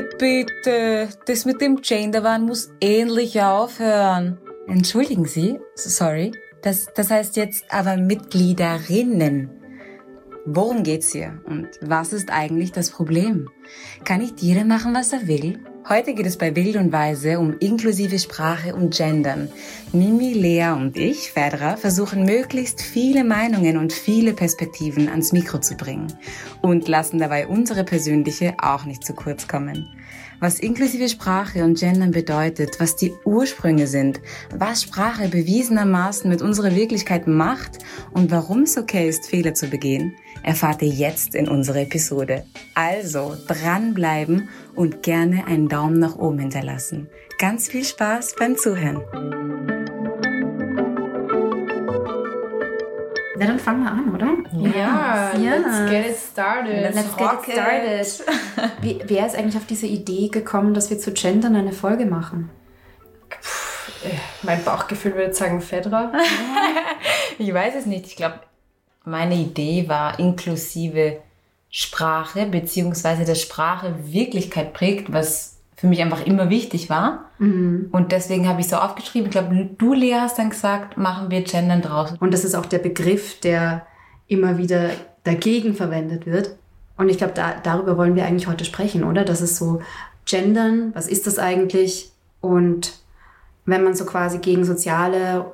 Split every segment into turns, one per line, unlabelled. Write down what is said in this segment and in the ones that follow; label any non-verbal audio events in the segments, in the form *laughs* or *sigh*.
Bitte, das mit dem Genderwahn muss ähnlich aufhören. Entschuldigen Sie, sorry. Das, das heißt jetzt aber Mitgliederinnen. Worum geht's hier? Und was ist eigentlich das Problem? Kann nicht jeder machen, was er will? Heute geht es bei Wild und Weise um inklusive Sprache und Gendern. Mimi, Lea und ich, Fedra, versuchen möglichst viele Meinungen und viele Perspektiven ans Mikro zu bringen und lassen dabei unsere persönliche auch nicht zu kurz kommen was inklusive Sprache und Gendern bedeutet, was die Ursprünge sind, was Sprache bewiesenermaßen mit unserer Wirklichkeit macht und warum es okay ist, Fehler zu begehen, erfahrt ihr jetzt in unserer Episode. Also dranbleiben und gerne einen Daumen nach oben hinterlassen. Ganz viel Spaß beim Zuhören.
Ja, dann fangen wir an, oder?
Ja, ja. let's get it started.
Let's, let's get it started. *laughs* Wie, wer ist eigentlich auf diese Idee gekommen, dass wir zu Gendern eine Folge machen?
Puh, mein Bauchgefühl würde sagen Fedra. *laughs*
ich weiß es nicht. Ich glaube, meine Idee war inklusive Sprache, beziehungsweise dass Sprache Wirklichkeit prägt, was für mich einfach immer wichtig war. Mhm. Und deswegen habe ich so aufgeschrieben. Ich glaube, du, Lea, hast dann gesagt, machen wir Gendern draus.
Und das ist auch der Begriff, der immer wieder dagegen verwendet wird. Und ich glaube, da, darüber wollen wir eigentlich heute sprechen, oder? Das ist so Gendern, was ist das eigentlich? Und wenn man so quasi gegen soziale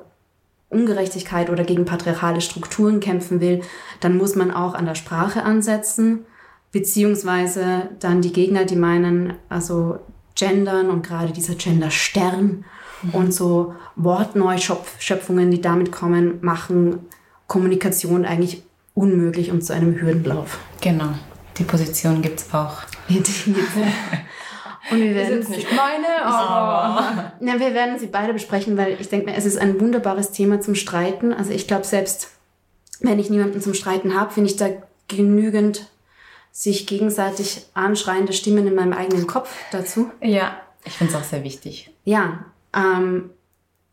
Ungerechtigkeit oder gegen patriarchale Strukturen kämpfen will, dann muss man auch an der Sprache ansetzen. Beziehungsweise dann die Gegner, die meinen, also Gendern und gerade dieser Gender-Stern mhm. und so Wortneuschöpfungen, die damit kommen, machen Kommunikation eigentlich unmöglich und zu einem Hürdenlauf.
Genau, die Position gibt es auch. *laughs*
Und wir werden ist nicht meine, *laughs* aber ja, wir werden sie beide besprechen, weil ich denke, es ist ein wunderbares Thema zum Streiten. Also ich glaube, selbst wenn ich niemanden zum Streiten habe, finde ich da genügend sich gegenseitig anschreiende Stimmen in meinem eigenen Kopf dazu.
Ja, ich finde es auch sehr wichtig.
Ja, ähm,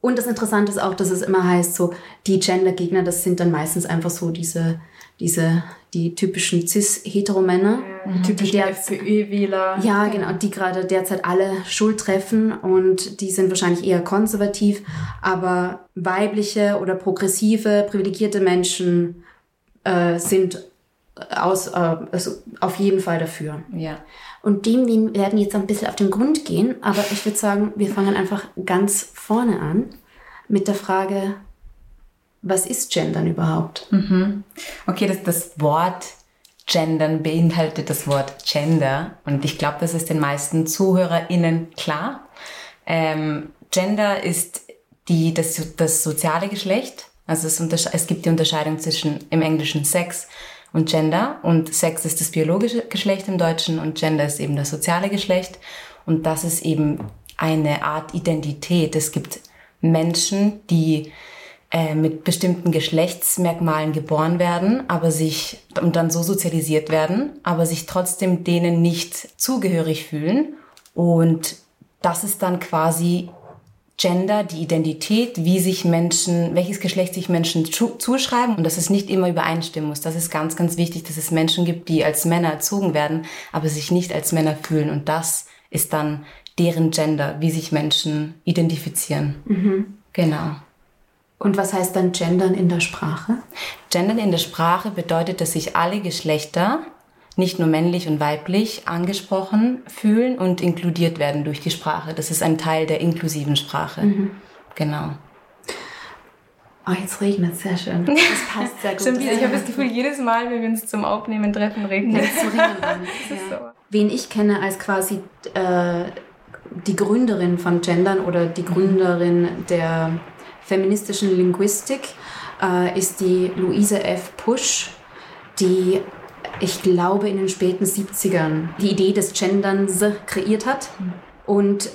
und das Interessante ist auch, dass es immer heißt, so die Gender-Gegner, das sind dann meistens einfach so diese, diese, die typischen cis-Heteromänner.
Mhm. Typische FPÖ-Wähler.
Ja, genau, die gerade derzeit alle Schuld treffen und die sind wahrscheinlich eher konservativ, aber weibliche oder progressive, privilegierte Menschen äh, sind aus, äh, also auf jeden Fall dafür.
Ja.
Und dem wir werden jetzt ein bisschen auf den Grund gehen, aber ich würde sagen, wir fangen einfach ganz vorne an mit der Frage, was ist Gendern überhaupt?
Mhm. Okay, das, das Wort Gendern beinhaltet das Wort Gender und ich glaube, das ist den meisten ZuhörerInnen klar. Ähm, Gender ist die, das, das soziale Geschlecht. Also es, es gibt die Unterscheidung zwischen im Englischen Sex und Gender. Und Sex ist das biologische Geschlecht im Deutschen und Gender ist eben das soziale Geschlecht. Und das ist eben eine Art Identität. Es gibt Menschen, die äh, mit bestimmten Geschlechtsmerkmalen geboren werden, aber sich und dann so sozialisiert werden, aber sich trotzdem denen nicht zugehörig fühlen. Und das ist dann quasi Gender, die Identität, wie sich Menschen, welches Geschlecht sich Menschen zuschreiben und dass es nicht immer übereinstimmen muss. Das ist ganz, ganz wichtig, dass es Menschen gibt, die als Männer erzogen werden, aber sich nicht als Männer fühlen. Und das ist dann deren Gender, wie sich Menschen identifizieren. Mhm. Genau.
Und was heißt dann Gendern in der Sprache?
Gendern in der Sprache bedeutet, dass sich alle Geschlechter nicht nur männlich und weiblich angesprochen fühlen und inkludiert werden durch die Sprache. Das ist ein Teil der inklusiven Sprache. Mhm. Genau.
Oh, jetzt regnet es sehr schön. *laughs* Das passt sehr gut.
Stimmt, ich habe das Gefühl, jedes Mal, wenn wir uns zum Aufnehmen treffen, regnet es. *laughs*
ja. Wen ich kenne als quasi äh, die Gründerin von Gendern oder die Gründerin der feministischen Linguistik äh, ist die Luise F. Pusch, die ich glaube, in den späten 70ern die Idee des Genderns kreiert hat. Und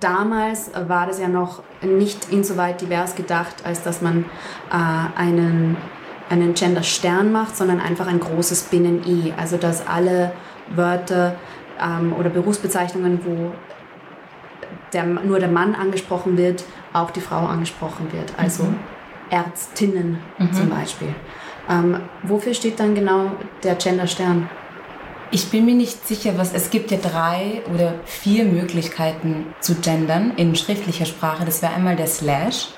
damals war das ja noch nicht insoweit divers gedacht, als dass man äh, einen, einen Gender-Stern macht, sondern einfach ein großes Binnen-I. Also dass alle Wörter ähm, oder Berufsbezeichnungen, wo der, nur der Mann angesprochen wird, auch die Frau angesprochen wird. Also mhm. Ärztinnen mhm. zum Beispiel. Ähm, wofür steht dann genau der Gender-Stern?
Ich bin mir nicht sicher, was es gibt ja drei oder vier Möglichkeiten zu gendern in schriftlicher Sprache. Das wäre einmal der Slash,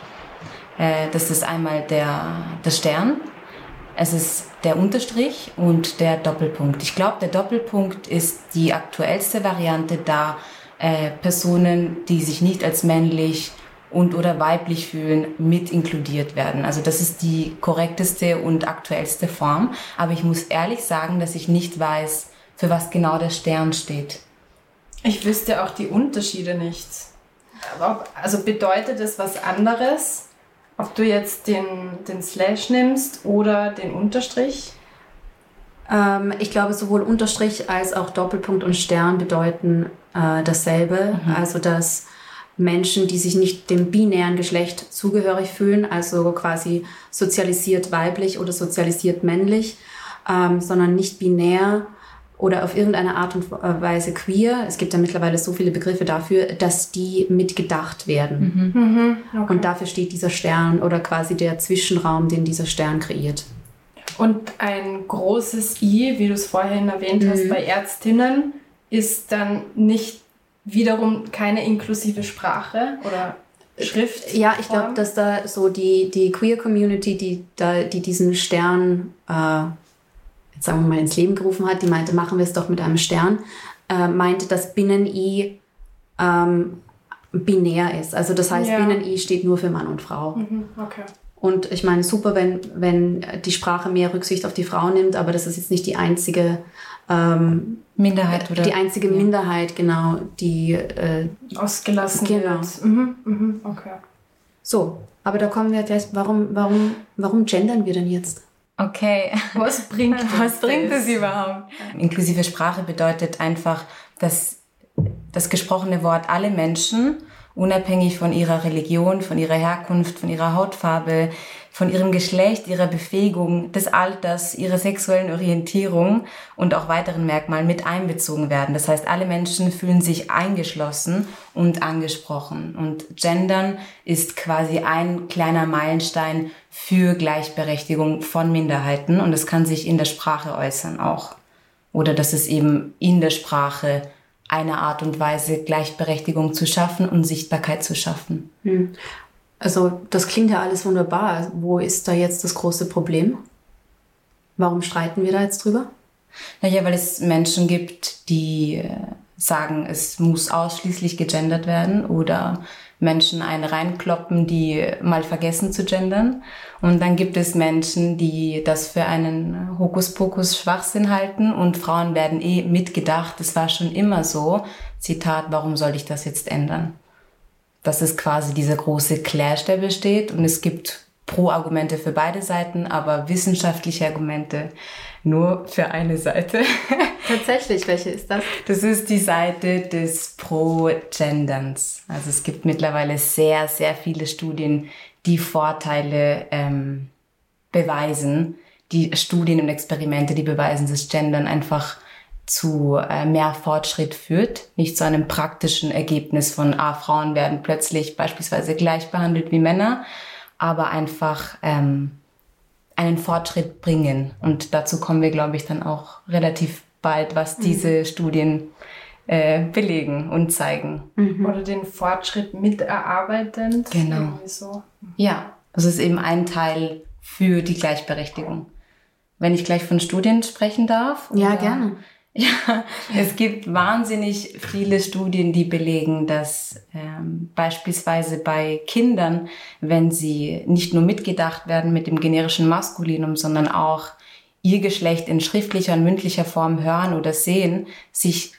äh, das ist einmal der, der Stern, es ist der Unterstrich und der Doppelpunkt. Ich glaube, der Doppelpunkt ist die aktuellste Variante, da äh, Personen, die sich nicht als männlich und oder weiblich fühlen, mit inkludiert werden. Also das ist die korrekteste und aktuellste Form. Aber ich muss ehrlich sagen, dass ich nicht weiß, für was genau der Stern steht.
Ich wüsste auch die Unterschiede nicht. Also bedeutet es was anderes, ob du jetzt den, den Slash nimmst oder den Unterstrich?
Ähm, ich glaube, sowohl Unterstrich als auch Doppelpunkt und Stern bedeuten äh, dasselbe. Mhm. Also, dass Menschen, die sich nicht dem binären Geschlecht zugehörig fühlen, also quasi sozialisiert weiblich oder sozialisiert männlich, ähm, sondern nicht binär oder auf irgendeine Art und Weise queer. Es gibt ja mittlerweile so viele Begriffe dafür, dass die mitgedacht werden. Mhm. Mhm. Okay. Und dafür steht dieser Stern oder quasi der Zwischenraum, den dieser Stern kreiert.
Und ein großes I, wie du es vorhin erwähnt hast, mhm. bei Ärztinnen ist dann nicht wiederum keine inklusive Sprache oder Schrift.
Ja, ich glaube, dass da so die, die Queer Community, die, da, die diesen Stern, äh, jetzt sagen wir mal, ins Leben gerufen hat, die meinte, machen wir es doch mit einem Stern, äh, meinte, dass Binnen-I ähm, binär ist. Also das heißt, ja. Binnen-I steht nur für Mann und Frau.
Mhm, okay.
Und ich meine, super, wenn, wenn die Sprache mehr Rücksicht auf die Frau nimmt, aber das ist jetzt nicht die einzige ähm,
Minderheit oder
die einzige ja. Minderheit, genau, die äh,
ausgelassen
genau.
wird. Mhm, mhm, okay.
So, aber da kommen wir gleich. Warum, warum, warum gendern wir denn jetzt?
Okay. *laughs*
Was bringt
Was bringt es überhaupt? Inklusive Sprache bedeutet einfach, dass das gesprochene Wort alle Menschen unabhängig von ihrer Religion, von ihrer Herkunft, von ihrer Hautfarbe, von ihrem Geschlecht, ihrer Befähigung, des Alters, ihrer sexuellen Orientierung und auch weiteren Merkmalen mit einbezogen werden. Das heißt, alle Menschen fühlen sich eingeschlossen und angesprochen. Und Gendern ist quasi ein kleiner Meilenstein für Gleichberechtigung von Minderheiten und es kann sich in der Sprache äußern auch. Oder dass es eben in der Sprache eine Art und Weise, Gleichberechtigung zu schaffen und Sichtbarkeit zu schaffen.
Hm. Also das klingt ja alles wunderbar. Wo ist da jetzt das große Problem? Warum streiten wir da jetzt drüber?
Naja, weil es Menschen gibt, die äh, sagen, es muss ausschließlich gegendert werden oder Menschen einen reinkloppen, die mal vergessen zu gendern. Und dann gibt es Menschen, die das für einen Hokuspokus Schwachsinn halten und Frauen werden eh mitgedacht. Das war schon immer so. Zitat, warum soll ich das jetzt ändern? Das ist quasi dieser große Clash, der besteht. Und es gibt Pro-Argumente für beide Seiten, aber wissenschaftliche Argumente nur für eine Seite. *laughs*
Tatsächlich, welche ist das?
Das ist die Seite des Pro-Genderns. Also es gibt mittlerweile sehr, sehr viele Studien, die Vorteile ähm, beweisen. Die Studien und Experimente, die beweisen, dass Gendern einfach zu äh, mehr Fortschritt führt, nicht zu einem praktischen Ergebnis von, ah, Frauen werden plötzlich beispielsweise gleich behandelt wie Männer, aber einfach ähm, einen Fortschritt bringen. Und dazu kommen wir, glaube ich, dann auch relativ bald, was mhm. diese Studien äh, belegen und zeigen.
Mhm. Oder den Fortschritt miterarbeitend.
Genau. So. Ja, das ist eben ein Teil für die Gleichberechtigung. Wenn ich gleich von Studien sprechen darf.
Ja, gerne. *laughs*
Ja, es gibt wahnsinnig viele Studien, die belegen, dass ähm, beispielsweise bei Kindern, wenn sie nicht nur mitgedacht werden mit dem generischen Maskulinum, sondern auch ihr Geschlecht in schriftlicher und mündlicher Form hören oder sehen, sich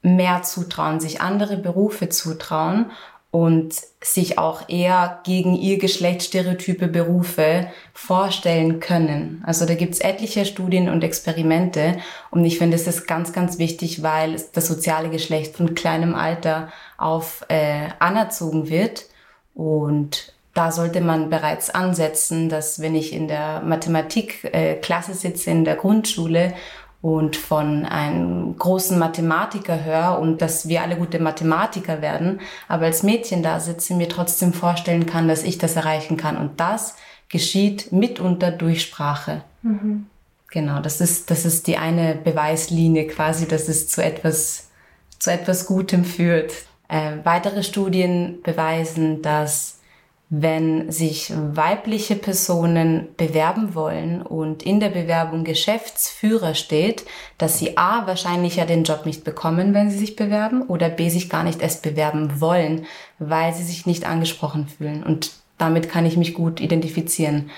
mehr zutrauen, sich andere Berufe zutrauen und sich auch eher gegen ihr Geschlecht stereotype Berufe vorstellen können. Also da gibt's etliche Studien und Experimente und ich finde, es ist ganz, ganz wichtig, weil das soziale Geschlecht von kleinem Alter auf äh, anerzogen wird und da sollte man bereits ansetzen, dass wenn ich in der Mathematikklasse äh, sitze in der Grundschule und von einem großen Mathematiker höre und dass wir alle gute Mathematiker werden, aber als Mädchen da sitze, mir trotzdem vorstellen kann, dass ich das erreichen kann. Und das geschieht mitunter durch Sprache. Mhm. Genau, das ist, das ist die eine Beweislinie quasi, dass es zu etwas, zu etwas Gutem führt. Äh, weitere Studien beweisen, dass wenn sich weibliche Personen bewerben wollen und in der Bewerbung Geschäftsführer steht, dass sie A wahrscheinlich ja den Job nicht bekommen, wenn sie sich bewerben, oder B sich gar nicht erst bewerben wollen, weil sie sich nicht angesprochen fühlen. Und damit kann ich mich gut identifizieren.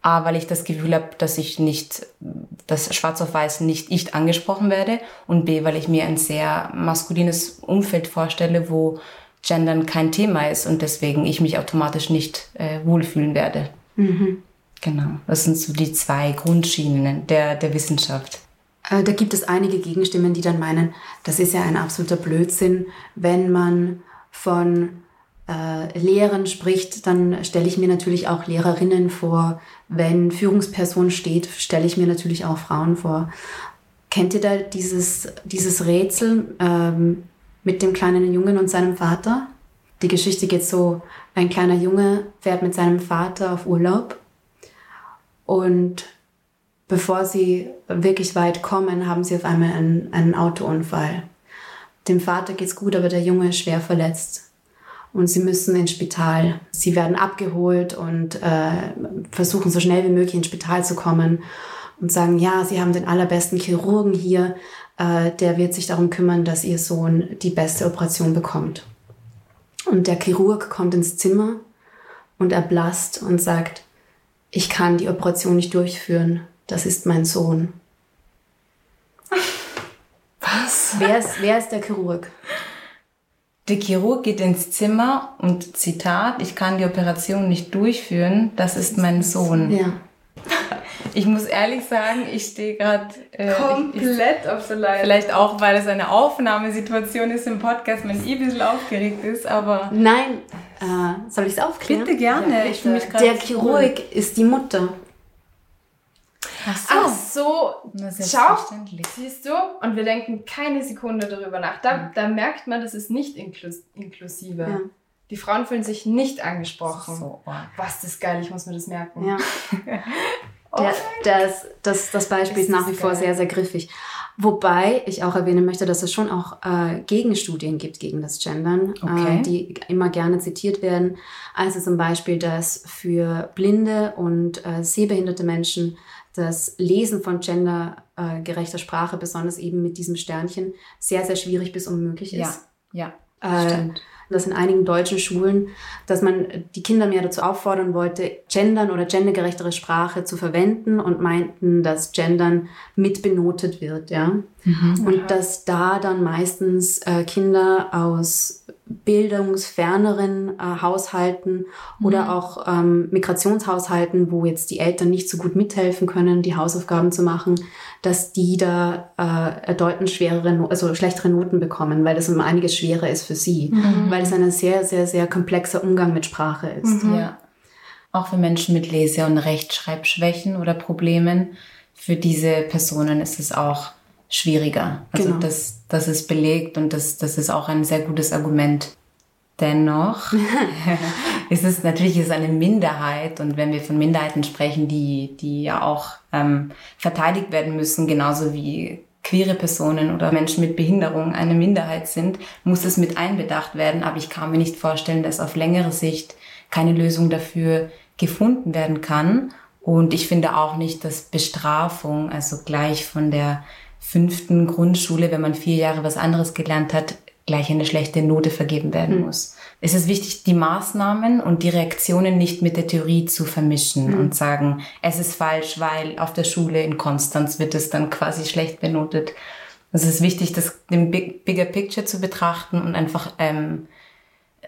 A, weil ich das Gefühl habe, dass ich nicht, dass schwarz auf weiß nicht ich angesprochen werde und B, weil ich mir ein sehr maskulines Umfeld vorstelle, wo Gendern kein Thema ist und deswegen ich mich automatisch nicht äh, wohlfühlen werde. Mhm. Genau, das sind so die zwei Grundschienen der, der Wissenschaft.
Äh, da gibt es einige Gegenstimmen, die dann meinen, das ist ja ein absoluter Blödsinn, wenn man von äh, Lehrern spricht, dann stelle ich mir natürlich auch Lehrerinnen vor. Wenn Führungsperson steht, stelle ich mir natürlich auch Frauen vor. Kennt ihr da dieses, dieses Rätsel? Ähm, mit dem kleinen Jungen und seinem Vater. Die Geschichte geht so, ein kleiner Junge fährt mit seinem Vater auf Urlaub und bevor sie wirklich weit kommen, haben sie auf einmal einen, einen Autounfall. Dem Vater geht's gut, aber der Junge ist schwer verletzt und sie müssen ins Spital. Sie werden abgeholt und äh, versuchen so schnell wie möglich ins Spital zu kommen und sagen, ja, sie haben den allerbesten Chirurgen hier, äh, der wird sich darum kümmern, dass ihr Sohn die beste Operation bekommt. Und der Chirurg kommt ins Zimmer und erblasst und sagt, ich kann die Operation nicht durchführen, das ist mein Sohn. *laughs*
Was?
Wer ist, wer ist der Chirurg?
Der Chirurg geht ins Zimmer und Zitat, ich kann die Operation nicht durchführen, das ist mein Sohn.
Ja.
Ich muss ehrlich sagen, ich stehe gerade
äh, komplett ich, auf der Leitung.
Vielleicht auch, weil es eine Aufnahmesituation ist im Podcast, man eh ein bisschen aufgeregt ist, aber.
Nein, äh, soll ich es aufklären?
Bitte gerne. Ja,
ich mich Der Chirurg cool. ist die Mutter.
Ach so. Ach so. Schau, siehst du? Und wir denken keine Sekunde darüber nach. Da, mhm. da merkt man, das ist nicht inklus inklusive. Ja. Die Frauen fühlen sich nicht angesprochen. So, oh. Was, das ist geil, ich muss mir das merken.
Ja. *laughs* Der, das, das, das Beispiel das ist nach wie vor sehr, sehr griffig. Wobei ich auch erwähnen möchte, dass es schon auch äh, Gegenstudien gibt gegen das Gendern, äh, okay. äh, die immer gerne zitiert werden. Also zum Beispiel, dass für blinde und äh, sehbehinderte Menschen das Lesen von gendergerechter Sprache, besonders eben mit diesem Sternchen, sehr, sehr schwierig bis unmöglich ist.
Ja, ja.
Äh, das in einigen deutschen Schulen, dass man die Kinder mehr dazu auffordern wollte, gendern oder gendergerechtere Sprache zu verwenden und meinten, dass gendern mitbenotet wird, ja. Mhm. Und dass da dann meistens äh, Kinder aus bildungsferneren äh, Haushalten mhm. oder auch ähm, Migrationshaushalten, wo jetzt die Eltern nicht so gut mithelfen können, die Hausaufgaben zu machen, dass die da äh, deutlich schwerere, also schlechtere Noten bekommen, weil das um einiges schwerer ist für sie, mhm. weil es ein sehr, sehr, sehr komplexer Umgang mit Sprache ist.
Mhm. Ja. Auch für Menschen mit Lese- und Rechtschreibschwächen oder Problemen, für diese Personen ist es auch schwieriger. Also genau. das, das ist belegt und das, das ist auch ein sehr gutes Argument. Dennoch *laughs* ist es natürlich ist eine Minderheit und wenn wir von Minderheiten sprechen, die, die ja auch ähm, verteidigt werden müssen, genauso wie queere Personen oder Menschen mit Behinderung eine Minderheit sind, muss es mit einbedacht werden. Aber ich kann mir nicht vorstellen, dass auf längere Sicht keine Lösung dafür gefunden werden kann. Und ich finde auch nicht, dass Bestrafung, also gleich von der fünften Grundschule, wenn man vier Jahre was anderes gelernt hat, gleich eine schlechte Note vergeben werden mhm. muss. Es ist wichtig, die Maßnahmen und die Reaktionen nicht mit der Theorie zu vermischen mhm. und sagen, es ist falsch, weil auf der Schule in Konstanz wird es dann quasi schlecht benotet. Es ist wichtig, das den Big, Bigger Picture zu betrachten und einfach ähm,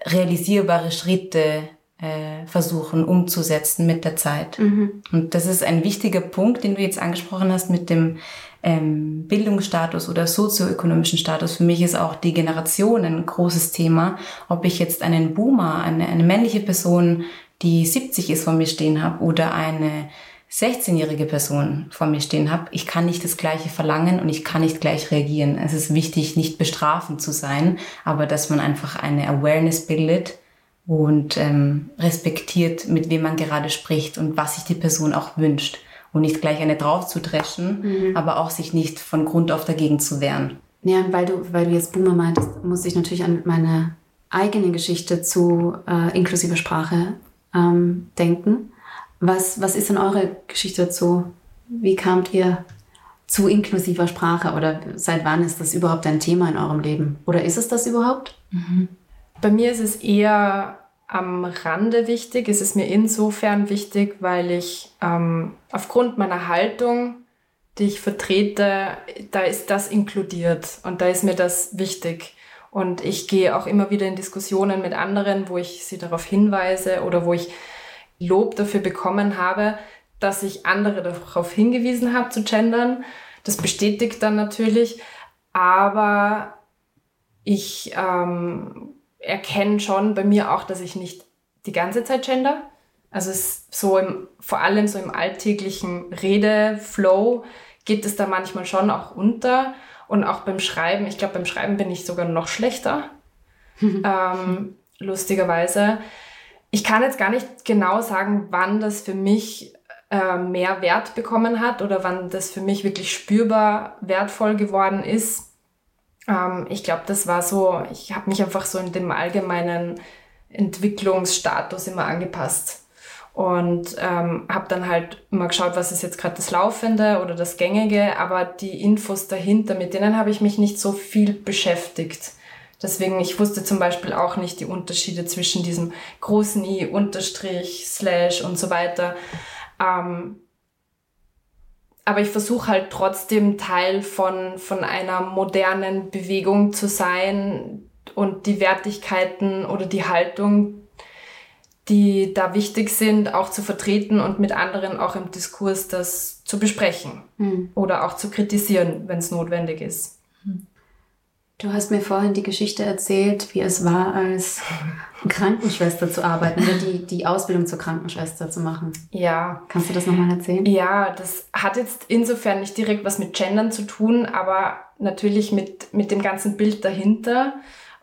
realisierbare Schritte äh, versuchen umzusetzen mit der Zeit. Mhm. Und das ist ein wichtiger Punkt, den du jetzt angesprochen hast mit dem ähm, Bildungsstatus oder sozioökonomischen Status. Für mich ist auch die Generation ein großes Thema. Ob ich jetzt einen Boomer, eine, eine männliche Person, die 70 ist, vor mir stehen habe oder eine 16-jährige Person vor mir stehen habe, ich kann nicht das Gleiche verlangen und ich kann nicht gleich reagieren. Es ist wichtig, nicht bestrafend zu sein, aber dass man einfach eine Awareness bildet und ähm, respektiert, mit wem man gerade spricht und was sich die Person auch wünscht. Und nicht gleich eine draufzudreschen, mhm. aber auch sich nicht von Grund auf dagegen zu wehren.
Ja, weil du, weil du jetzt Boomer meintest, muss ich natürlich an meine eigene Geschichte zu äh, inklusiver Sprache ähm, denken. Was, was ist denn eure Geschichte dazu? Wie kamt ihr zu inklusiver Sprache oder seit wann ist das überhaupt ein Thema in eurem Leben? Oder ist es das überhaupt? Mhm.
Bei mir ist es eher am Rande wichtig. Es ist mir insofern wichtig, weil ich ähm, aufgrund meiner Haltung, die ich vertrete, da ist das inkludiert und da ist mir das wichtig. Und ich gehe auch immer wieder in Diskussionen mit anderen, wo ich sie darauf hinweise oder wo ich Lob dafür bekommen habe, dass ich andere darauf hingewiesen habe zu gendern. Das bestätigt dann natürlich, aber ich ähm, erkenne schon bei mir auch, dass ich nicht die ganze Zeit gender. Also es so im, vor allem so im alltäglichen Redeflow geht es da manchmal schon auch unter. Und auch beim Schreiben, ich glaube, beim Schreiben bin ich sogar noch schlechter. *laughs* ähm, lustigerweise. Ich kann jetzt gar nicht genau sagen, wann das für mich äh, mehr Wert bekommen hat oder wann das für mich wirklich spürbar wertvoll geworden ist. Ähm, ich glaube, das war so, ich habe mich einfach so in dem allgemeinen Entwicklungsstatus immer angepasst und ähm, habe dann halt immer geschaut, was ist jetzt gerade das Laufende oder das Gängige, aber die Infos dahinter, mit denen habe ich mich nicht so viel beschäftigt. Deswegen, ich wusste zum Beispiel auch nicht die Unterschiede zwischen diesem großen i, Unterstrich, Slash und so weiter. Ähm, aber ich versuche halt trotzdem Teil von, von einer modernen Bewegung zu sein und die Wertigkeiten oder die Haltung, die da wichtig sind, auch zu vertreten und mit anderen auch im Diskurs das zu besprechen mhm. oder auch zu kritisieren, wenn es notwendig ist.
Du hast mir vorhin die Geschichte erzählt, wie es war, als Krankenschwester zu arbeiten oder die, die Ausbildung zur Krankenschwester zu machen.
Ja.
Kannst du das nochmal erzählen?
Ja, das hat jetzt insofern nicht direkt was mit Gendern zu tun, aber natürlich mit, mit dem ganzen Bild dahinter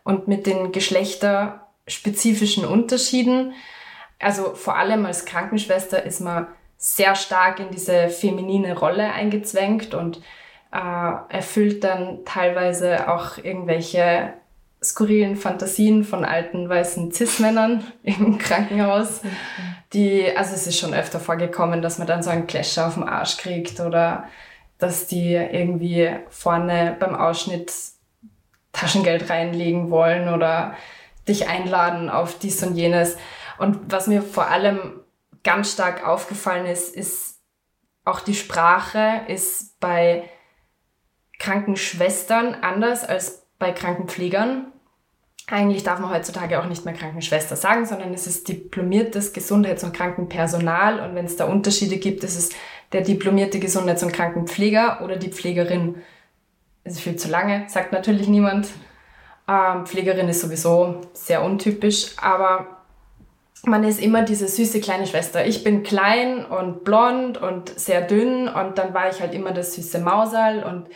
und mit den geschlechterspezifischen Unterschieden. Also vor allem als Krankenschwester ist man sehr stark in diese feminine Rolle eingezwängt und äh, erfüllt dann teilweise auch irgendwelche skurrilen Fantasien von alten weißen Cis-Männern *laughs* im Krankenhaus. Die, also es ist schon öfter vorgekommen, dass man dann so einen Clash auf dem Arsch kriegt oder dass die irgendwie vorne beim Ausschnitt Taschengeld reinlegen wollen oder dich einladen auf dies und jenes. Und was mir vor allem ganz stark aufgefallen ist, ist auch die Sprache ist bei Krankenschwestern anders als bei Krankenpflegern. Eigentlich darf man heutzutage auch nicht mehr Krankenschwester sagen, sondern es ist diplomiertes Gesundheits- und Krankenpersonal. Und wenn es da Unterschiede gibt, ist es der diplomierte Gesundheits- und Krankenpfleger oder die Pflegerin. Es ist viel zu lange, sagt natürlich niemand. Ähm, Pflegerin ist sowieso sehr untypisch, aber man ist immer diese süße kleine Schwester. Ich bin klein und blond und sehr dünn und dann war ich halt immer das süße Mausal und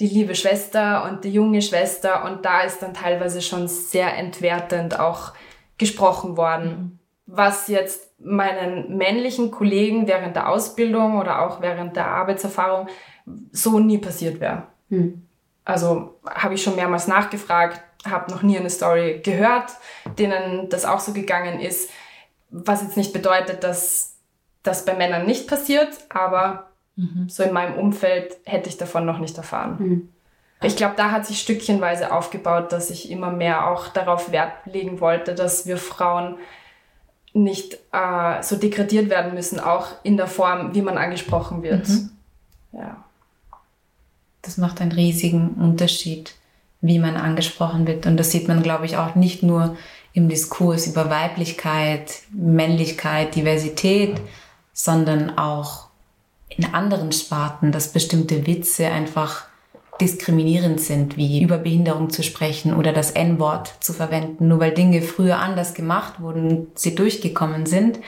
die liebe Schwester und die junge Schwester und da ist dann teilweise schon sehr entwertend auch gesprochen worden. Mhm. Was jetzt meinen männlichen Kollegen während der Ausbildung oder auch während der Arbeitserfahrung so nie passiert wäre. Mhm. Also habe ich schon mehrmals nachgefragt, habe noch nie eine Story gehört, denen das auch so gegangen ist. Was jetzt nicht bedeutet, dass das bei Männern nicht passiert, aber Mhm. So in meinem Umfeld hätte ich davon noch nicht erfahren. Mhm. Ich glaube, da hat sich stückchenweise aufgebaut, dass ich immer mehr auch darauf Wert legen wollte, dass wir Frauen nicht äh, so degradiert werden müssen, auch in der Form, wie man angesprochen wird. Mhm. Ja.
Das macht einen riesigen Unterschied, wie man angesprochen wird. Und das sieht man, glaube ich, auch nicht nur im Diskurs über Weiblichkeit, Männlichkeit, Diversität, sondern auch in anderen Sparten, dass bestimmte Witze einfach diskriminierend sind, wie über Behinderung zu sprechen oder das N-Wort zu verwenden. Nur weil Dinge früher anders gemacht wurden, sie durchgekommen sind,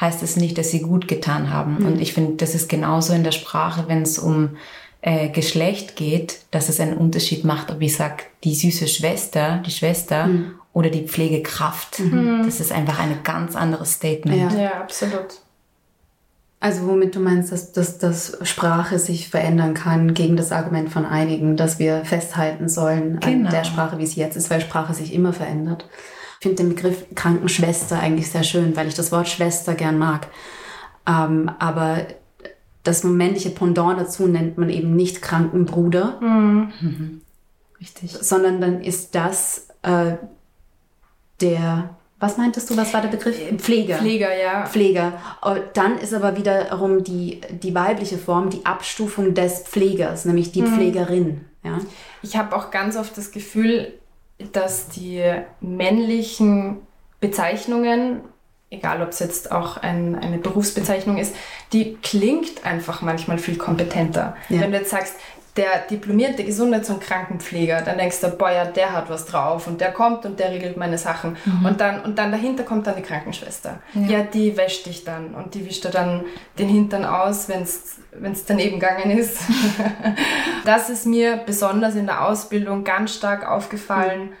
heißt es nicht, dass sie gut getan haben. Mhm. Und ich finde, das ist genauso in der Sprache, wenn es um äh, Geschlecht geht, dass es einen Unterschied macht, ob ich sage, die süße Schwester, die Schwester mhm. oder die Pflegekraft. Mhm. Das ist einfach ein ganz anderes Statement.
Ja, ja absolut.
Also womit du meinst, dass, dass, dass Sprache sich verändern kann gegen das Argument von einigen, dass wir festhalten sollen genau. an der Sprache, wie sie jetzt ist, weil Sprache sich immer verändert. Ich finde den Begriff Krankenschwester eigentlich sehr schön, weil ich das Wort Schwester gern mag. Ähm, aber das männliche Pendant dazu nennt man eben nicht Krankenbruder. Mhm. Mhm. Richtig. Sondern dann ist das äh, der was meintest du, was war der Begriff? Pfleger.
Pfleger, ja.
Pfleger. Oh, dann ist aber wiederum die, die weibliche Form die Abstufung des Pflegers, nämlich die mhm. Pflegerin. Ja?
Ich habe auch ganz oft das Gefühl, dass die männlichen Bezeichnungen, egal ob es jetzt auch ein, eine Berufsbezeichnung ist, die klingt einfach manchmal viel kompetenter. Ja. Wenn du jetzt sagst, der diplomierte Gesundheits- und Krankenpfleger, dann denkst du, boah, ja, der hat was drauf und der kommt und der regelt meine Sachen. Mhm. Und, dann, und dann dahinter kommt dann die Krankenschwester. Ja. ja, die wäscht dich dann und die wischt dir dann den Hintern aus, wenn es daneben gegangen ist. *laughs* das ist mir besonders in der Ausbildung ganz stark aufgefallen. Mhm.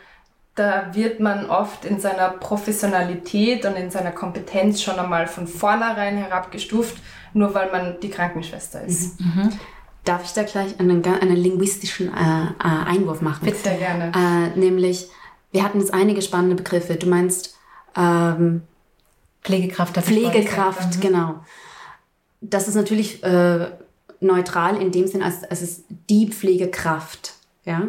Da wird man oft in seiner Professionalität und in seiner Kompetenz schon einmal von vornherein herabgestuft, nur weil man die Krankenschwester ist.
Mhm. Darf ich da gleich einen, einen linguistischen äh, äh, Einwurf machen?
Bitte gerne.
Äh, nämlich, wir hatten jetzt einige spannende Begriffe. Du meinst ähm,
Pflegekraft.
Pflegekraft, mhm. genau. Das ist natürlich äh, neutral in dem Sinn, als, als es die Pflegekraft. Ja?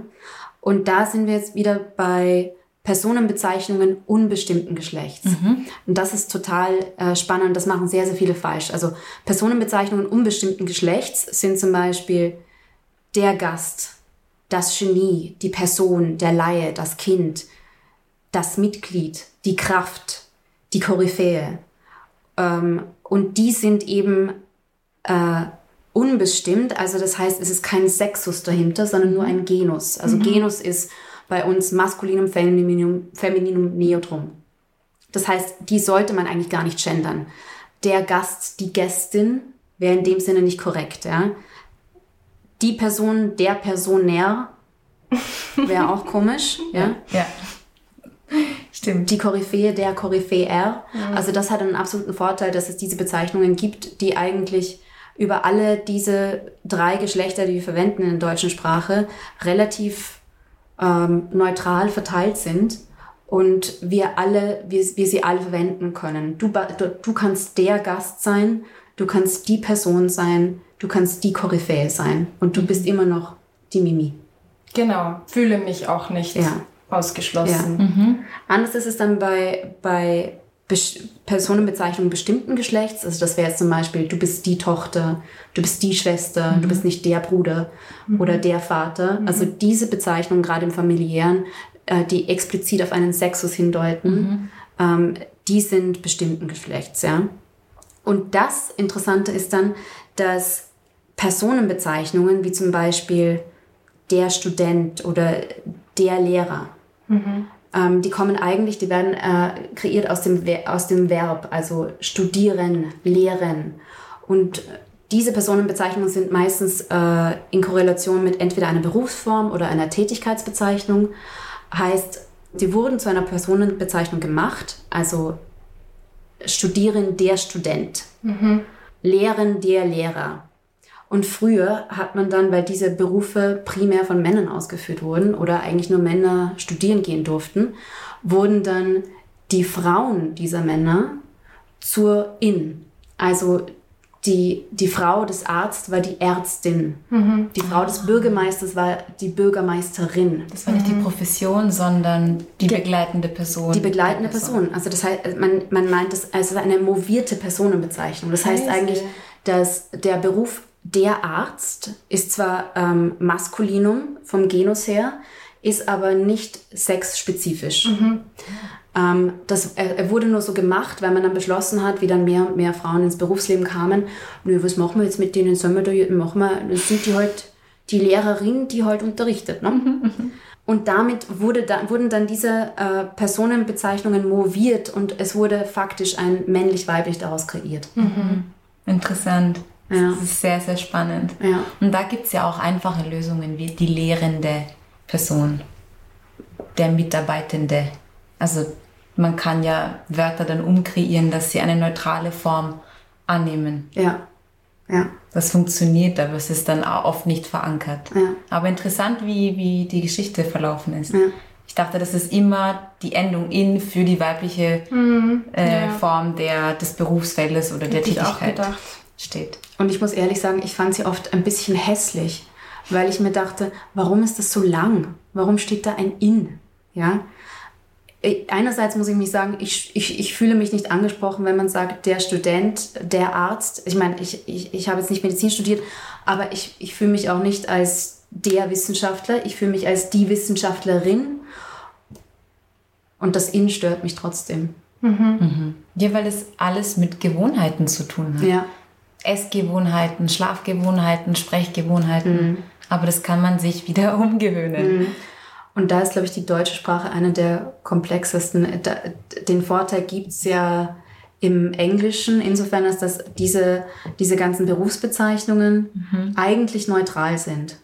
Und da sind wir jetzt wieder bei Personenbezeichnungen unbestimmten Geschlechts. Mhm. Und das ist total äh, spannend. Das machen sehr, sehr viele falsch. Also Personenbezeichnungen unbestimmten Geschlechts sind zum Beispiel der Gast, das Genie, die Person, der Laie, das Kind, das Mitglied, die Kraft, die Koryphäe. Ähm, und die sind eben äh, unbestimmt. Also das heißt, es ist kein Sexus dahinter, sondern nur ein Genus. Also mhm. Genus ist bei uns Maskulinum, Femininum, Femininum, Neutrum. Das heißt, die sollte man eigentlich gar nicht gendern. Der Gast, die Gästin wäre in dem Sinne nicht korrekt. Ja? Die Person, der Personär wäre auch *laughs* komisch. Ja?
ja.
Stimmt. Die Koryphäe, der Koryphäer. Mhm. Also das hat einen absoluten Vorteil, dass es diese Bezeichnungen gibt, die eigentlich über alle diese drei Geschlechter, die wir verwenden in der deutschen Sprache, relativ ähm, neutral verteilt sind und wir alle, wir, wir sie alle verwenden können. Du, du, du kannst der Gast sein, du kannst die Person sein, du kannst die Koryphäe sein und du bist immer noch die Mimi.
Genau, fühle mich auch nicht ja. ausgeschlossen.
Ja. Mhm. Anders ist es dann bei, bei Personenbezeichnungen bestimmten Geschlechts. Also das wäre jetzt zum Beispiel, du bist die Tochter, du bist die Schwester, mhm. du bist nicht der Bruder mhm. oder der Vater. Mhm. Also diese Bezeichnungen, gerade im familiären, äh, die explizit auf einen Sexus hindeuten, mhm. ähm, die sind bestimmten Geschlechts. Ja? Und das Interessante ist dann, dass Personenbezeichnungen wie zum Beispiel der Student oder der Lehrer, mhm. Ähm, die kommen eigentlich, die werden äh, kreiert aus dem, aus dem Verb, also studieren, lehren. Und diese Personenbezeichnungen sind meistens äh, in Korrelation mit entweder einer Berufsform oder einer Tätigkeitsbezeichnung. Heißt, sie wurden zu einer Personenbezeichnung gemacht, also studieren der Student, mhm. lehren der Lehrer. Und früher hat man dann, weil diese Berufe primär von Männern ausgeführt wurden oder eigentlich nur Männer studieren gehen durften, wurden dann die Frauen dieser Männer zur In. Also die, die Frau des Arztes war die Ärztin. Mhm. Die Frau des Bürgermeisters war die Bürgermeisterin.
Das war nicht die mhm. Profession, sondern die begleitende Person.
Die begleitende Person. Also das heißt, man, man meint das als eine movierte Personenbezeichnung. Das heißt eigentlich, dass der Beruf der Arzt ist zwar ähm, Maskulinum vom Genus her, ist aber nicht sexspezifisch. Mhm. Ähm, das, er, er, wurde nur so gemacht, weil man dann beschlossen hat, wie dann mehr und mehr Frauen ins Berufsleben kamen. Nö, was machen wir jetzt mit denen? Sollen wir da machen wir, das sind die halt die Lehrerin, die halt unterrichtet. Ne? Mhm. Und damit wurde da, wurden dann diese äh, Personenbezeichnungen moviert und es wurde faktisch ein männlich-weiblich daraus kreiert.
Mhm. Interessant. Ja. Das ist sehr, sehr spannend. Ja. Und da gibt es ja auch einfache Lösungen wie die lehrende Person, der Mitarbeitende. Also man kann ja Wörter dann umkreieren, dass sie eine neutrale Form annehmen.
Ja. Ja.
Das funktioniert, aber es ist dann auch oft nicht verankert.
Ja.
Aber interessant, wie, wie die Geschichte verlaufen ist.
Ja.
Ich dachte, das ist immer die Endung in für die weibliche
Mhm.
äh,
Ja.
Form der, des Berufsfeldes oder der
Hätte ich auch
Tätigkeit
gedacht.
Steht.
Und ich muss ehrlich sagen, ich fand sie oft ein bisschen hässlich, weil ich mir dachte, warum ist das so lang? Warum steht da ein In? Ja. Ich- Einerseits muss ich mich sagen, ich, ich, ich fühle mich nicht angesprochen, wenn man sagt, der Student, der Arzt. Ich meine, ich, ich, ich habe jetzt nicht Medizin studiert, aber ich, ich fühle mich auch nicht als der Wissenschaftler. Ich fühle mich als die Wissenschaftlerin. Und das In stört mich trotzdem.
Ja, weil es alles mit Gewohnheiten zu tun hat.
Ja.
Essgewohnheiten, Schlafgewohnheiten, Sprechgewohnheiten.
Mhm.
Aber das kann man sich wieder *laughs* umgewöhnen.
Und da ist, glaube ich, die deutsche Sprache eine der komplexesten. Den Vorteil gibt es ja im Englischen, insofern, dass diese, diese ganzen Berufsbezeichnungen eigentlich neutral sind.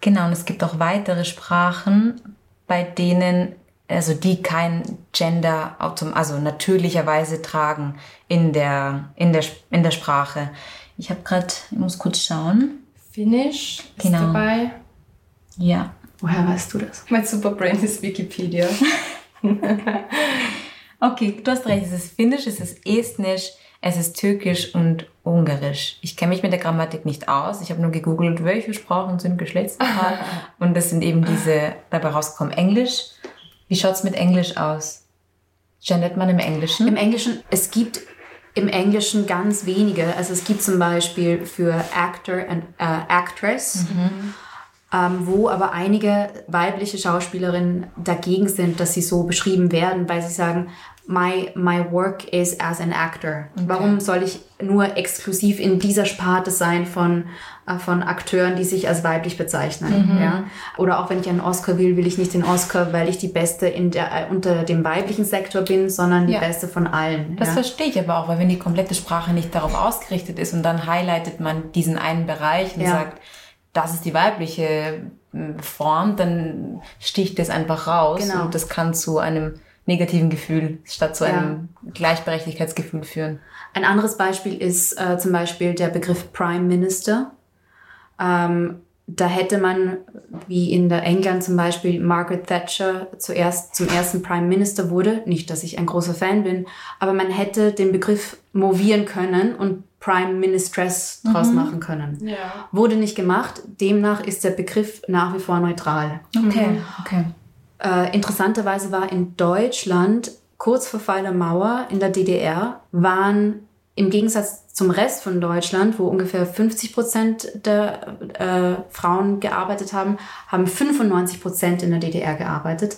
Genau, und es gibt auch weitere Sprachen, bei denen, also die kein Gender also natürlicherweise tragen in der, in der, in der Sprache. Ich habe gerade, ich muss kurz schauen.
Finnish ist
Genau.
dabei.
Ja.
Woher weißt du das?
Mein Superbrain ist Wikipedia. *laughs*
Okay, du hast recht, es ist Finnisch, es ist Estnisch, es ist Türkisch und Ungarisch. Ich kenne mich mit der Grammatik nicht aus. Ich habe nur gegoogelt, welche Sprachen sind geschlechtsneutral. *laughs* und das sind eben diese dabei rausgekommen. Englisch. Wie schaut's mit Englisch aus? Gendert man im Englischen?
Im Englischen, es gibt im Englischen ganz wenige. Also es gibt zum Beispiel für Actor und äh, Actress, ähm, wo aber einige weibliche Schauspielerinnen dagegen sind, dass sie so beschrieben werden, weil sie sagen, my, my work is as an actor. Warum soll ich nur exklusiv in dieser Sparte sein von, äh, von Akteuren, die sich als weiblich bezeichnen? Ja? Oder auch wenn ich einen Oscar will, will ich nicht den Oscar, weil ich die Beste in der, äh, unter dem weiblichen Sektor bin, sondern die
Ja.
Beste von allen.
Das
ja?
verstehe ich aber auch, weil wenn die komplette Sprache nicht darauf ausgerichtet ist und dann highlightet man diesen einen Bereich und sagt, das ist die weibliche m, Form, dann sticht das einfach raus
Genau.
und das kann zu einem negativen Gefühl statt zu
Ja.
einem Gleichberechtigkeitsgefühl führen.
Ein anderes Beispiel ist äh, zum Beispiel der Begriff Prime Minister. Ähm, da hätte man, wie in der England zum Beispiel, Margaret Thatcher zuerst zum ersten Prime Minister wurde. Nicht, dass ich ein großer Fan bin, aber man hätte den Begriff movieren können und Prime Ministress draus machen können.
Ja.
Wurde nicht gemacht. Demnach ist der Begriff nach wie vor neutral.
Okay, okay.
Äh, interessanterweise war in Deutschland kurz vor Fall der Mauer in der DDR waren im Gegensatz zum Rest von Deutschland, wo ungefähr 50 Prozent der äh, Frauen gearbeitet haben, haben 95 Prozent in der DDR gearbeitet.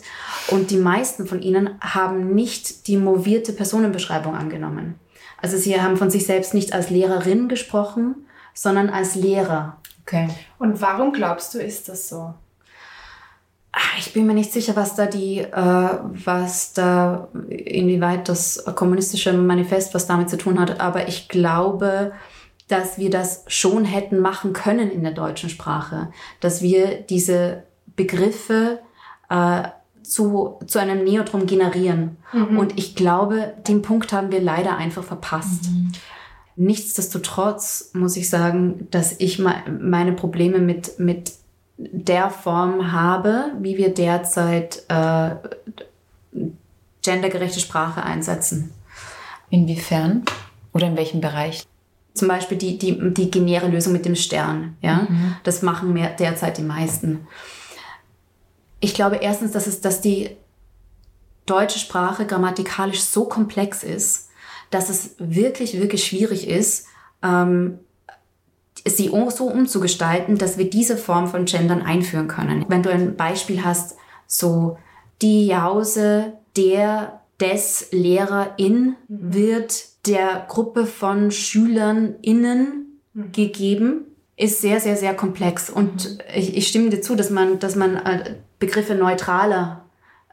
Und die meisten von ihnen haben nicht die movierte Personenbeschreibung angenommen. Also sie haben von sich selbst nicht als Lehrerin gesprochen, sondern als Lehrer.
Okay.
Und warum glaubst du, ist das so?
Ah, Ich bin mir nicht sicher, was da die, äh, was da, inwieweit das kommunistische Manifest was damit zu tun hat, aber ich glaube, dass wir das schon hätten machen können in der deutschen Sprache, dass wir diese Begriffe äh, zu, zu einem Neotrum generieren. Und ich glaube, den Punkt haben wir leider einfach verpasst. Nichtsdestotrotz muss ich sagen, dass ich me- meine Probleme mit, mit der Form habe, wie wir derzeit äh, gendergerechte Sprache einsetzen.
Inwiefern? Oder in welchem Bereich?
Zum Beispiel die, die, die genäre Lösung mit dem Stern. Ja? Das machen mehr derzeit die meisten. Ich glaube erstens, dass, es, dass die deutsche Sprache grammatikalisch so komplex ist, dass es wirklich, wirklich schwierig ist, ähm, sie so umzugestalten, dass wir diese Form von Gendern einführen können. Wenn du ein Beispiel hast, so die Jause, der, des Lehrerin wird der Gruppe von Schülern innen gegeben, ist sehr, sehr, sehr komplex. Und ich, ich stimme dir zu, dass man, dass man äh, Begriffe neutraler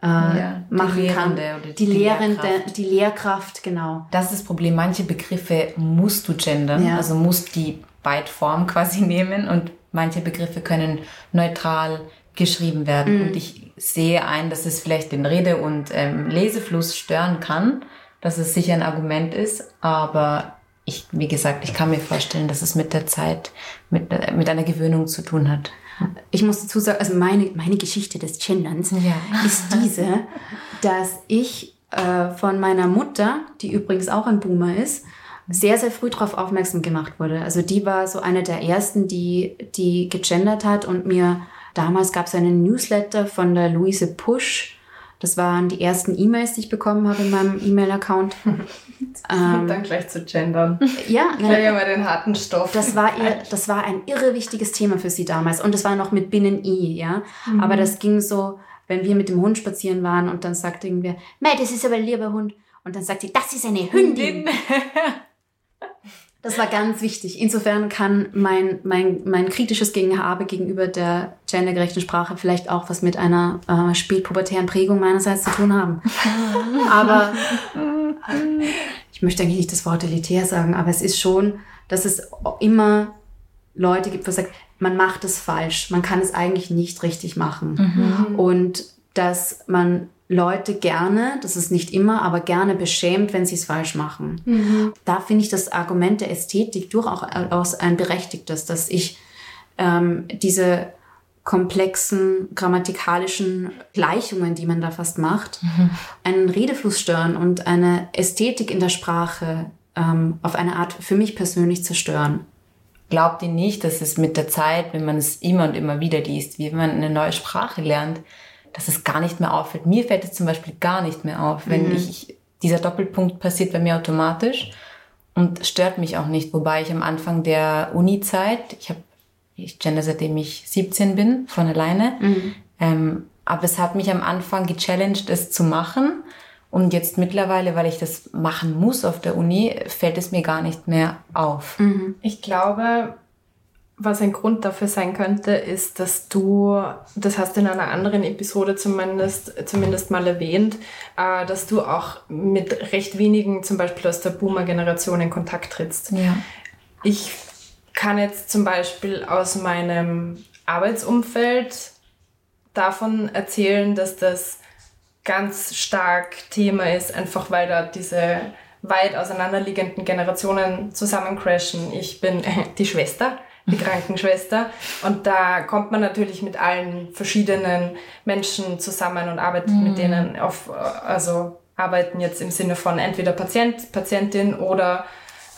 äh,
Ja,
machen kann. Die
die
Lehrende,
Lehrkraft.
die Lehrkraft, genau.
Das ist das Problem. Manche Begriffe musst du gendern,
Ja.
also musst die Beidform quasi *laughs* nehmen und manche Begriffe können neutral geschrieben werden. Und ich sehe ein, dass es vielleicht den Rede- und ähm, Lesefluss stören kann, dass es sicher ein Argument ist, aber ich, wie gesagt, ich kann mir vorstellen, dass es mit der Zeit, mit, mit einer Gewöhnung zu tun hat.
Ich muss dazu sagen, also meine, meine Geschichte des Genderns ja. ist diese, dass ich äh, von meiner Mutter, die übrigens auch ein Boomer ist, sehr, sehr früh darauf aufmerksam gemacht wurde. Also die war so eine der ersten, die, die gegendert hat und mir damals gab es einen Newsletter von der Luise Pusch. Das waren die ersten E-Mails, die ich bekommen habe in meinem E-Mail-Account. *laughs*
ähm, dann gleich zu gendern.
Ja,
gleich einmal den harten Stoff.
Das war ihr, das war ein irre wichtiges Thema für sie damals und das war noch mit Binnen-I, ja. Mhm. Aber das ging so, wenn wir mit dem Hund spazieren waren und dann sagte irgendwer, Mei, das ist aber ein lieber Hund. Und dann sagt sie, das ist eine Hündin. *laughs* Das war ganz wichtig. Insofern kann mein, mein, mein kritisches Gegenhabe gegenüber der gendergerechten Sprache vielleicht auch was mit einer äh, spätpubertären Prägung meinerseits zu tun haben. *laughs* aber ich möchte eigentlich nicht das Wort elitär sagen, aber es ist schon, dass es immer Leute gibt, wo sagt, man macht es falsch, man kann es eigentlich nicht richtig machen. Mhm. Und dass man Leute gerne, das ist nicht immer, aber gerne beschämt, wenn sie es falsch machen. Mhm. Da finde ich das Argument der Ästhetik durchaus ein berechtigtes, dass ich ähm, diese komplexen grammatikalischen Gleichungen, die man da fast macht, mhm. einen Redefluss stören und eine Ästhetik in der Sprache ähm, auf eine Art für mich persönlich zerstören.
Glaubt ihr nicht, dass es mit der Zeit, wenn man es immer und immer wieder liest, wie wenn man eine neue Sprache lernt, dass es gar nicht mehr auffällt. Mir fällt es zum Beispiel gar nicht mehr auf, wenn mhm. ich, dieser Doppelpunkt passiert bei mir automatisch und stört mich auch nicht. Wobei ich am Anfang der Uni-Zeit, ich habe, ich gender seitdem ich 17 bin, von alleine, mhm. ähm, aber es hat mich am Anfang gechallenged, es zu machen. Und jetzt mittlerweile, weil ich das machen muss auf der Uni, fällt es mir gar nicht mehr auf.
Mhm. Ich glaube, was ein Grund dafür sein könnte, ist, dass du, das hast du in einer anderen Episode zumindest, zumindest mal erwähnt, äh, dass du auch mit recht wenigen, zum Beispiel aus der Boomer-Generation, in Kontakt trittst. Ja. Ich kann jetzt zum Beispiel aus meinem Arbeitsumfeld davon erzählen, dass das ganz stark Thema ist, einfach weil da diese weit auseinanderliegenden Generationen zusammencrashen. Ich bin *laughs* die Schwester die Krankenschwester. Und da kommt man natürlich mit allen verschiedenen Menschen zusammen und arbeitet mhm. mit denen auf, also arbeiten jetzt im Sinne von entweder Patient, Patientin oder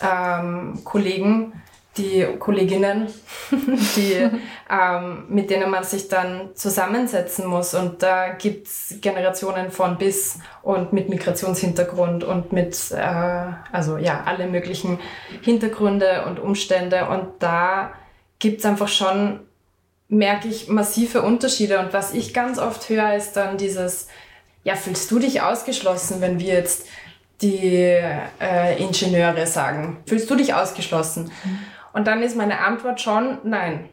ähm, Kollegen, die Kolleginnen, *laughs* die, *laughs* ähm, mit denen man sich dann zusammensetzen muss. Und da gibt's Generationen von bis und mit Migrationshintergrund und mit, äh, also ja, alle möglichen Hintergründe und Umstände. Und da gibt's einfach schon, merke ich, massive Unterschiede. Und was ich ganz oft höre, ist dann dieses, ja, fühlst du dich ausgeschlossen, wenn wir jetzt die äh, Ingenieure sagen? Fühlst du dich ausgeschlossen? Mhm. Und dann ist meine Antwort schon, nein,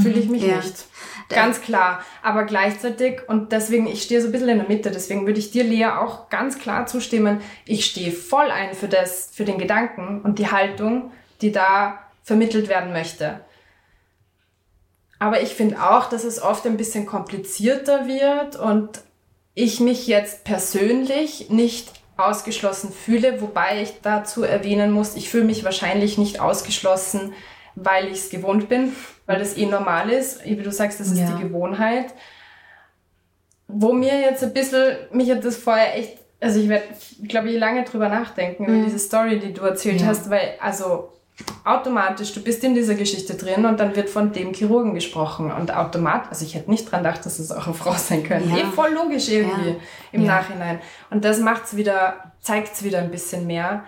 fühle ich mhm. mich ja. nicht. Ganz klar. Aber gleichzeitig, und deswegen, ich stehe so ein bisschen in der Mitte, deswegen würde ich dir, Lea, auch ganz klar zustimmen, ich stehe voll ein für das, für den Gedanken und die Haltung, die da vermittelt werden möchte. Aber ich finde auch, dass es oft ein bisschen komplizierter wird und ich mich jetzt persönlich nicht ausgeschlossen fühle, wobei ich dazu erwähnen muss, ich fühle mich wahrscheinlich nicht ausgeschlossen, weil ich es gewohnt bin, weil das eh normal ist. Wie du sagst, das ist ja. die Gewohnheit. Wo mir jetzt ein bisschen, mich hat das vorher echt, also ich werde, glaube ich, lange drüber nachdenken, mhm. über diese Story, die du erzählt ja. hast, weil, also automatisch, du bist in dieser Geschichte drin und dann wird von dem Chirurgen gesprochen und automatisch, also ich hätte nicht dran gedacht, dass es auch eine Frau sein könnte. Ja. Eh voll logisch irgendwie ja. im ja. Nachhinein. Und das macht's wieder, zeigt's wieder ein bisschen mehr.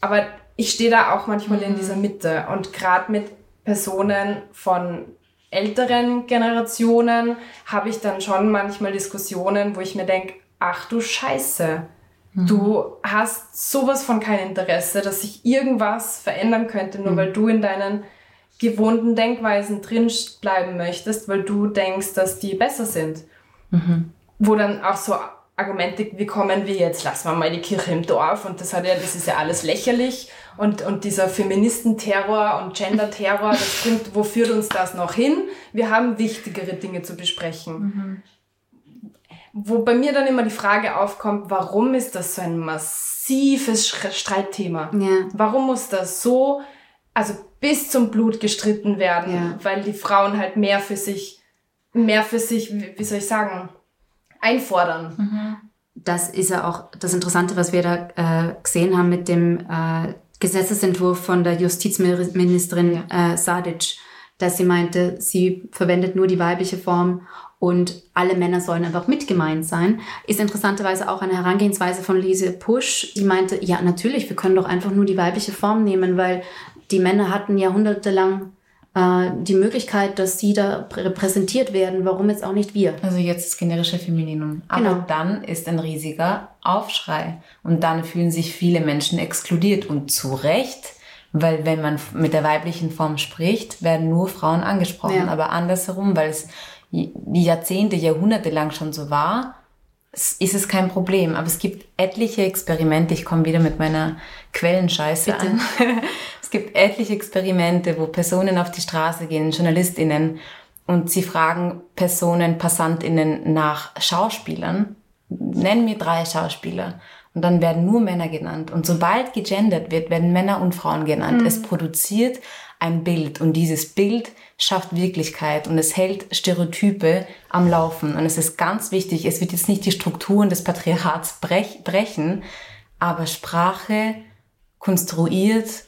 Aber ich stehe da auch manchmal mhm. in dieser Mitte und gerade mit Personen von älteren Generationen habe ich dann schon manchmal Diskussionen, wo ich mir denke, ach du Scheiße, Du mhm. hast sowas von kein Interesse, dass sich irgendwas verändern könnte, nur mhm. weil du in deinen gewohnten Denkweisen drin bleiben möchtest, weil du denkst, dass die besser sind. Mhm. Wo dann auch so Argumente, wie kommen wir jetzt, lassen wir mal die Kirche im Dorf und das hat ja, das ist ja alles lächerlich und, und dieser Feministenterror und Gender-Terror, das bringt, wo führt uns das noch hin? Wir haben wichtigere Dinge zu besprechen. Mhm wo bei mir dann immer die Frage aufkommt, warum ist das so ein massives Streitthema. Ja. Warum muss das so, also bis zum Blut gestritten werden? Ja. Weil die Frauen halt mehr für sich, mehr für sich, wie soll ich sagen, einfordern.
Mhm. Das ist ja auch das Interessante, was wir da äh, gesehen haben mit dem äh, Gesetzesentwurf von der Justizministerin äh, Sadic, dass sie meinte, sie verwendet nur die weibliche Form und alle Männer sollen einfach mit gemeint sein, ist interessanterweise auch eine Herangehensweise von Lise Pusch, die meinte, ja natürlich, wir können doch einfach nur die weibliche Form nehmen, weil die Männer hatten jahrhundertelang äh, die Möglichkeit, dass sie da repräsentiert werden. Warum jetzt auch nicht wir?
Also jetzt das generische Femininum. Aber genau. dann ist ein riesiger Aufschrei. Und dann fühlen sich viele Menschen exkludiert. Und zu Recht, weil wenn man mit der weiblichen Form spricht, werden nur Frauen angesprochen. Ja. Aber andersherum, weil es Jahrzehnte, Jahrhunderte lang schon so war, ist es kein Problem. Aber es gibt etliche Experimente. Ich komme wieder mit meiner Quellenscheiße Bitte. an. *laughs* es gibt etliche Experimente, wo Personen auf die Straße gehen, JournalistInnen, und sie fragen Personen, PassantInnen nach Schauspielern. Nenn mir drei Schauspieler. Und dann werden nur Männer genannt. Und sobald gegendert wird, werden Männer und Frauen genannt. Mhm. Es produziert ein Bild. Und dieses Bild schafft Wirklichkeit und es hält Stereotype am Laufen. Und es ist ganz wichtig, es wird jetzt nicht die Strukturen des Patriarchats brech, brechen, aber Sprache konstruiert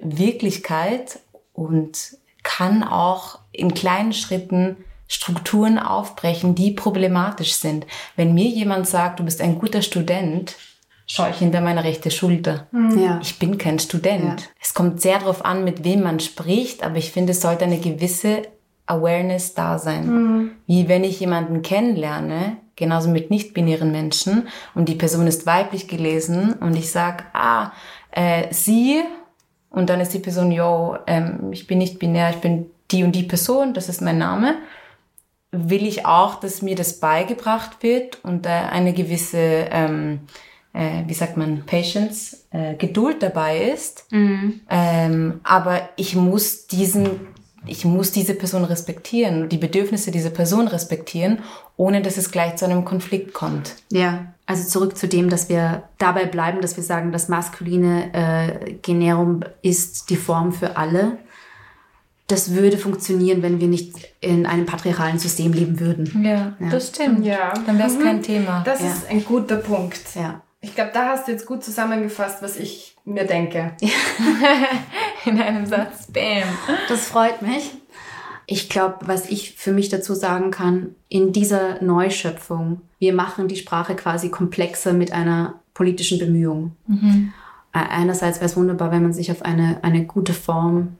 Wirklichkeit und kann auch in kleinen Schritten Strukturen aufbrechen, die problematisch sind. Wenn mir jemand sagt, du bist ein guter Student, schaue ich hinter meine rechte Schulter. Mhm. Ja. Ich bin kein Student. Ja. Es kommt sehr darauf an, mit wem man spricht, aber ich finde, es sollte eine gewisse Awareness da sein. Mhm. Wie wenn ich jemanden kennenlerne, genauso mit nicht-binären Menschen, und die Person ist weiblich gelesen und ich sag, ah, äh, sie, und dann ist die Person, yo, ähm, ich bin nicht binär, ich bin die und die Person, das ist mein Name, will ich auch, dass mir das beigebracht wird und äh, eine gewisse ähm, äh, wie sagt man, Patience, äh, Geduld dabei ist. Mhm. Ähm, aber ich muss diesen, ich muss diese Person respektieren, die Bedürfnisse dieser Person respektieren, ohne dass es gleich zu einem Konflikt kommt.
Ja, also zurück zu dem, dass wir dabei bleiben, dass wir sagen, das maskuline äh, Generum ist die Form für alle. Das würde funktionieren, wenn wir nicht in einem patriarchalen System leben würden.
Ja, ja. das stimmt. Ja. Dann wäre es mhm. kein Thema.
Das
ja.
ist ein guter Punkt. Ja. Ich glaube, da hast du jetzt gut zusammengefasst, was ich mir denke. *laughs*
In einem Satz. Bam. Das freut mich. Ich glaube, was ich für mich dazu sagen kann, in dieser Neuschöpfung, wir machen die Sprache quasi komplexer mit einer politischen Bemühung. Mhm. Einerseits wäre es wunderbar, wenn man sich auf eine, eine gute Form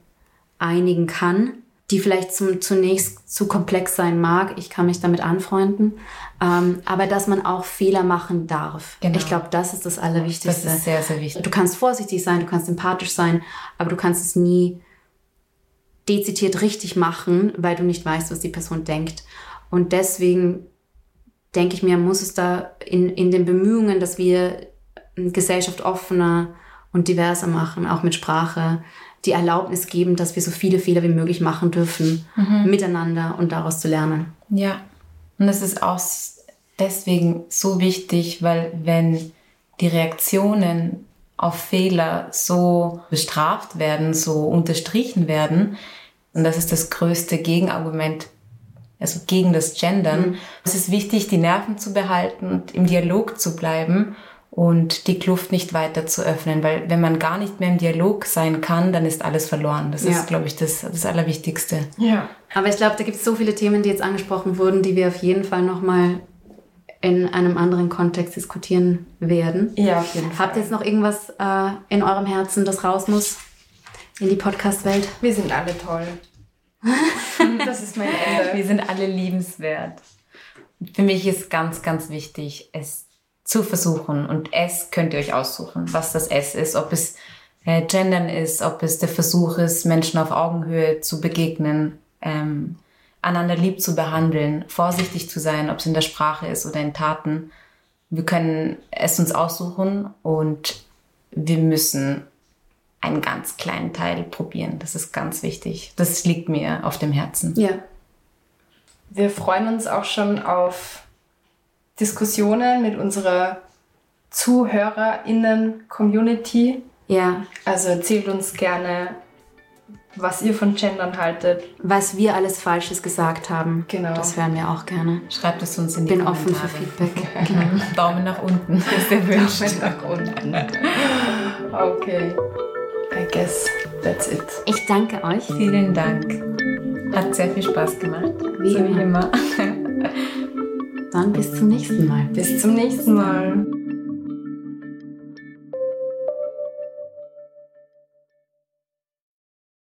einigen kann, die vielleicht zum, zunächst zu komplex sein mag. Ich kann mich damit anfreunden. Ähm, aber dass man auch Fehler machen darf. Genau. Ich glaube, das ist das Allerwichtigste.
Das ist sehr, sehr wichtig.
Du kannst vorsichtig sein, du kannst empathisch sein, aber du kannst es nie dezidiert richtig machen, weil du nicht weißt, was die Person denkt. Und deswegen denke ich mir, muss es da in, in den Bemühungen, dass wir Gesellschaft offener und diverser machen, auch mit Sprache, die Erlaubnis geben, dass wir so viele Fehler wie möglich machen dürfen, mhm. miteinander und daraus zu lernen.
Ja, und das ist auch deswegen so wichtig, weil wenn die Reaktionen auf Fehler so bestraft werden, so unterstrichen werden, und das ist das größte Gegenargument, also gegen das Gendern, mhm. es ist wichtig, die Nerven zu behalten und im Dialog zu bleiben und die Kluft nicht weiter zu öffnen, weil wenn man gar nicht mehr im Dialog sein kann, dann ist alles verloren. Das ja. ist, glaube ich, das, das Allerwichtigste.
Ja. Aber ich glaube, da gibt es so viele Themen, die jetzt angesprochen wurden, die wir auf jeden Fall nochmal in einem anderen Kontext diskutieren werden.
Ja, auf jeden
Fall. Habt ihr jetzt noch irgendwas äh, in eurem Herzen, das raus muss in die Podcast-Welt?
Wir sind alle toll. *laughs* das ist mein Ende.
Wir sind alle liebenswert. Für mich ist ganz, ganz wichtig, es zu versuchen. Und S könnt ihr euch aussuchen, was das S ist, ob es äh, Gendern ist, ob es der Versuch ist, Menschen auf Augenhöhe zu begegnen, ähm, einander lieb zu behandeln, vorsichtig zu sein, ob es in der Sprache ist oder in Taten. Wir können es uns aussuchen und wir müssen einen ganz kleinen Teil probieren. Das ist ganz wichtig. Das liegt mir auf dem Herzen.
Ja.
Wir freuen uns auch schon auf Diskussionen mit unserer ZuhörerInnen-Community.
Ja.
Also erzählt uns gerne, was ihr von Gendern haltet.
Was wir alles Falsches gesagt haben.
Genau.
Das hören wir auch gerne.
Schreibt es uns in die
Bin
Kommentare.
offen für Feedback.
Genau. *laughs* Daumen nach unten, *laughs* ist erwünscht.
Daumen nach unten. Okay. I guess that's it.
Ich danke euch.
Vielen Dank. Hat sehr viel Spaß gemacht.
Wie
so wie immer.
Dann bis zum nächsten Mal.
Bis zum nächsten Mal.